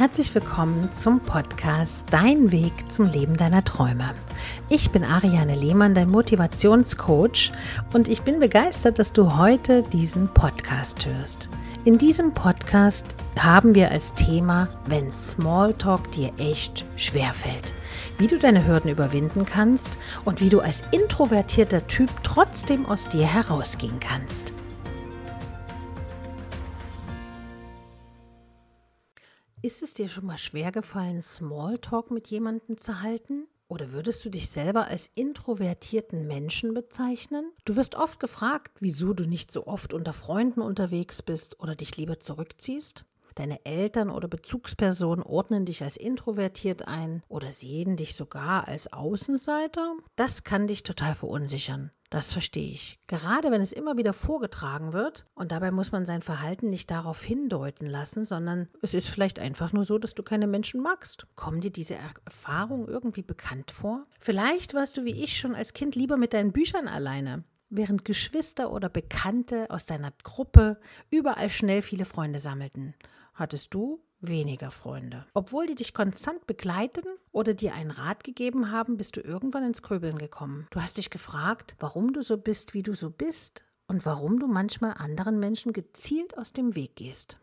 Herzlich willkommen zum Podcast Dein Weg zum Leben deiner Träume. Ich bin Ariane Lehmann, dein Motivationscoach und ich bin begeistert, dass du heute diesen Podcast hörst. In diesem Podcast haben wir als Thema, wenn Smalltalk dir echt schwerfällt. Wie du deine Hürden überwinden kannst und wie du als introvertierter Typ trotzdem aus dir herausgehen kannst. Ist es dir schon mal schwer gefallen, Smalltalk mit jemandem zu halten? Oder würdest du dich selber als introvertierten Menschen bezeichnen? Du wirst oft gefragt, wieso du nicht so oft unter Freunden unterwegs bist oder dich lieber zurückziehst. Deine Eltern oder Bezugspersonen ordnen dich als introvertiert ein oder sehen dich sogar als Außenseiter. Das kann dich total verunsichern. Das verstehe ich. Gerade wenn es immer wieder vorgetragen wird und dabei muss man sein Verhalten nicht darauf hindeuten lassen, sondern es ist vielleicht einfach nur so, dass du keine Menschen magst. Kommen dir diese Erfahrungen irgendwie bekannt vor? Vielleicht warst du wie ich schon als Kind lieber mit deinen Büchern alleine während Geschwister oder Bekannte aus deiner Gruppe überall schnell viele Freunde sammelten. Hattest du weniger Freunde. Obwohl die dich konstant begleiten oder dir einen Rat gegeben haben, bist du irgendwann ins Grübeln gekommen. Du hast dich gefragt, warum du so bist, wie du so bist und warum du manchmal anderen Menschen gezielt aus dem Weg gehst.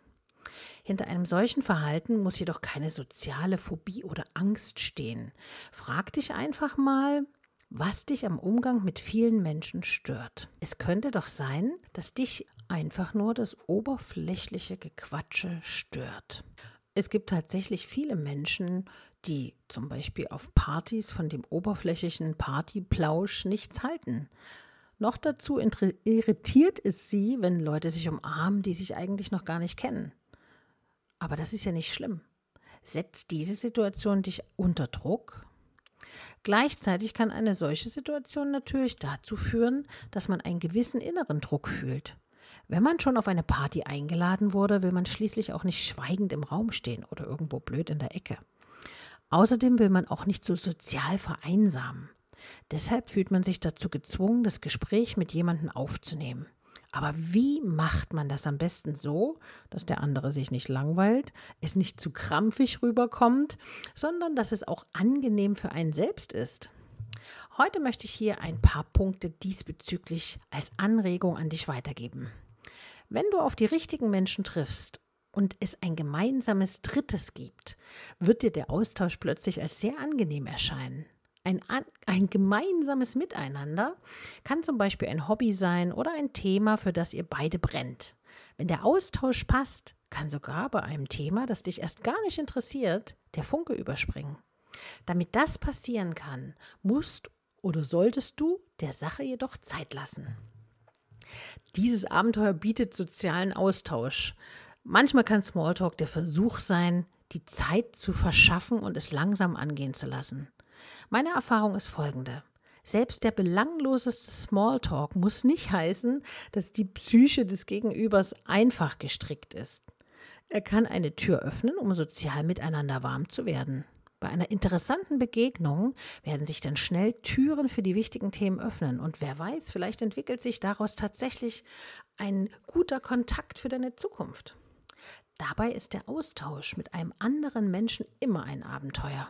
Hinter einem solchen Verhalten muss jedoch keine soziale Phobie oder Angst stehen. Frag dich einfach mal, was dich am Umgang mit vielen Menschen stört. Es könnte doch sein, dass dich einfach nur das oberflächliche Gequatsche stört. Es gibt tatsächlich viele Menschen, die zum Beispiel auf Partys von dem oberflächlichen Partyplausch nichts halten. Noch dazu irritiert es sie, wenn Leute sich umarmen, die sich eigentlich noch gar nicht kennen. Aber das ist ja nicht schlimm. Setzt diese Situation dich unter Druck? Gleichzeitig kann eine solche Situation natürlich dazu führen, dass man einen gewissen inneren Druck fühlt. Wenn man schon auf eine Party eingeladen wurde, will man schließlich auch nicht schweigend im Raum stehen oder irgendwo blöd in der Ecke. Außerdem will man auch nicht so sozial vereinsamen. Deshalb fühlt man sich dazu gezwungen, das Gespräch mit jemandem aufzunehmen. Aber wie macht man das am besten so, dass der andere sich nicht langweilt, es nicht zu krampfig rüberkommt, sondern dass es auch angenehm für einen selbst ist? Heute möchte ich hier ein paar Punkte diesbezüglich als Anregung an dich weitergeben. Wenn du auf die richtigen Menschen triffst und es ein gemeinsames Drittes gibt, wird dir der Austausch plötzlich als sehr angenehm erscheinen. Ein, ein, gemeinsames Miteinander kann zum Beispiel ein Hobby sein oder ein Thema, für das ihr beide brennt. Wenn der Austausch passt, kann sogar bei einem Thema, das dich erst gar nicht interessiert, der Funke überspringen. Damit das passieren kann, musst oder solltest du der Sache jedoch Zeit lassen. Dieses Abenteuer bietet sozialen Austausch. Manchmal kann Smalltalk der Versuch sein, die Zeit zu verschaffen und es langsam angehen zu lassen. Meine Erfahrung ist folgende. Selbst der belangloseste Smalltalk muss nicht heißen, dass die Psyche des Gegenübers einfach gestrickt ist. Er kann eine Tür öffnen, um sozial miteinander warm zu werden. Bei einer interessanten Begegnung werden sich dann schnell Türen für die wichtigen Themen öffnen und wer weiß, vielleicht entwickelt sich daraus tatsächlich ein guter Kontakt für deine Zukunft. Dabei ist der Austausch mit einem anderen Menschen immer ein Abenteuer,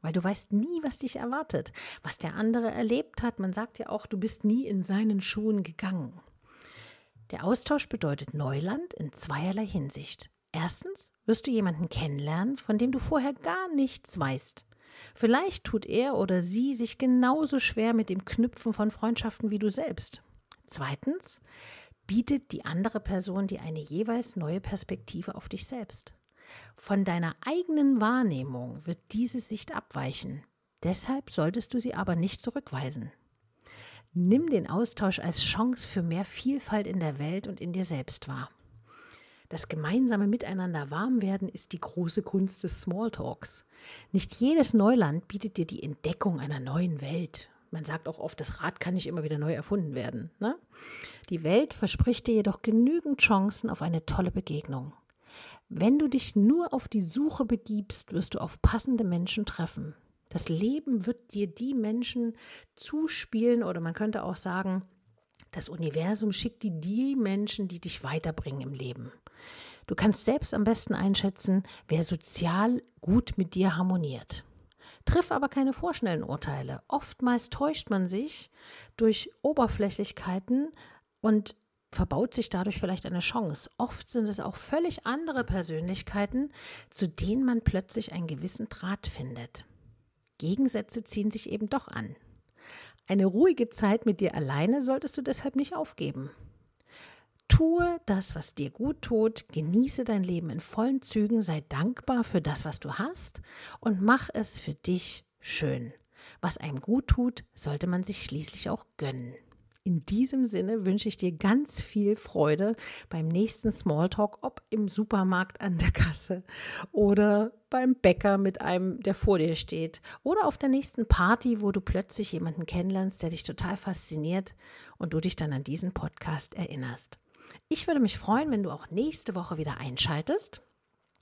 weil du weißt nie, was dich erwartet, was der andere erlebt hat. Man sagt ja auch, du bist nie in seinen Schuhen gegangen. Der Austausch bedeutet Neuland in zweierlei Hinsicht. Erstens wirst du jemanden kennenlernen, von dem du vorher gar nichts weißt. Vielleicht tut er oder sie sich genauso schwer mit dem Knüpfen von Freundschaften wie du selbst. Zweitens bietet die andere Person dir eine jeweils neue Perspektive auf dich selbst. Von deiner eigenen Wahrnehmung wird diese Sicht abweichen. Deshalb solltest du sie aber nicht zurückweisen. Nimm den Austausch als Chance für mehr Vielfalt in der Welt und in dir selbst wahr. Das gemeinsame Miteinander warmwerden ist die große Kunst des Smalltalks. Nicht jedes Neuland bietet dir die Entdeckung einer neuen Welt. Man sagt auch oft, das Rad kann nicht immer wieder neu erfunden werden. Ne? Die Welt verspricht dir jedoch genügend Chancen auf eine tolle Begegnung. Wenn du dich nur auf die Suche begibst, wirst du auf passende Menschen treffen. Das Leben wird dir die Menschen zuspielen oder man könnte auch sagen, das Universum schickt dir die Menschen, die dich weiterbringen im Leben. Du kannst selbst am besten einschätzen, wer sozial gut mit dir harmoniert. Triff aber keine vorschnellen Urteile. Oftmals täuscht man sich durch Oberflächlichkeiten und verbaut sich dadurch vielleicht eine Chance. Oft sind es auch völlig andere Persönlichkeiten, zu denen man plötzlich einen gewissen Draht findet. Gegensätze ziehen sich eben doch an. Eine ruhige Zeit mit dir alleine solltest du deshalb nicht aufgeben. Tue das, was dir gut tut, genieße dein Leben in vollen Zügen, sei dankbar für das, was du hast und mach es für dich schön. Was einem gut tut, sollte man sich schließlich auch gönnen. In diesem Sinne wünsche ich dir ganz viel Freude beim nächsten Smalltalk, ob im Supermarkt an der Kasse oder beim Bäcker mit einem, der vor dir steht oder auf der nächsten Party, wo du plötzlich jemanden kennenlernst, der dich total fasziniert und du dich dann an diesen Podcast erinnerst. Ich würde mich freuen, wenn du auch nächste Woche wieder einschaltest.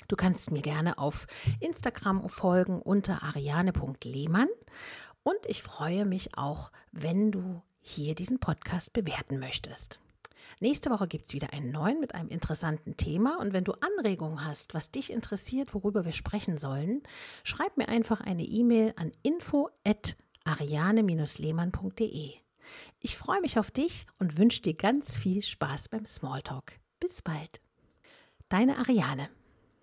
Du kannst mir gerne auf Instagram folgen unter ariane.lehmann und ich freue mich auch, wenn du hier diesen Podcast bewerten möchtest. Nächste Woche gibt es wieder einen neuen mit einem interessanten Thema. Und wenn du Anregungen hast, was dich interessiert, worüber wir sprechen sollen, schreib mir einfach eine E-Mail an info@ariane-lehmann.de. Ich freue mich auf dich und wünsche dir ganz viel Spaß beim Smalltalk. Bis bald. Deine Ariane.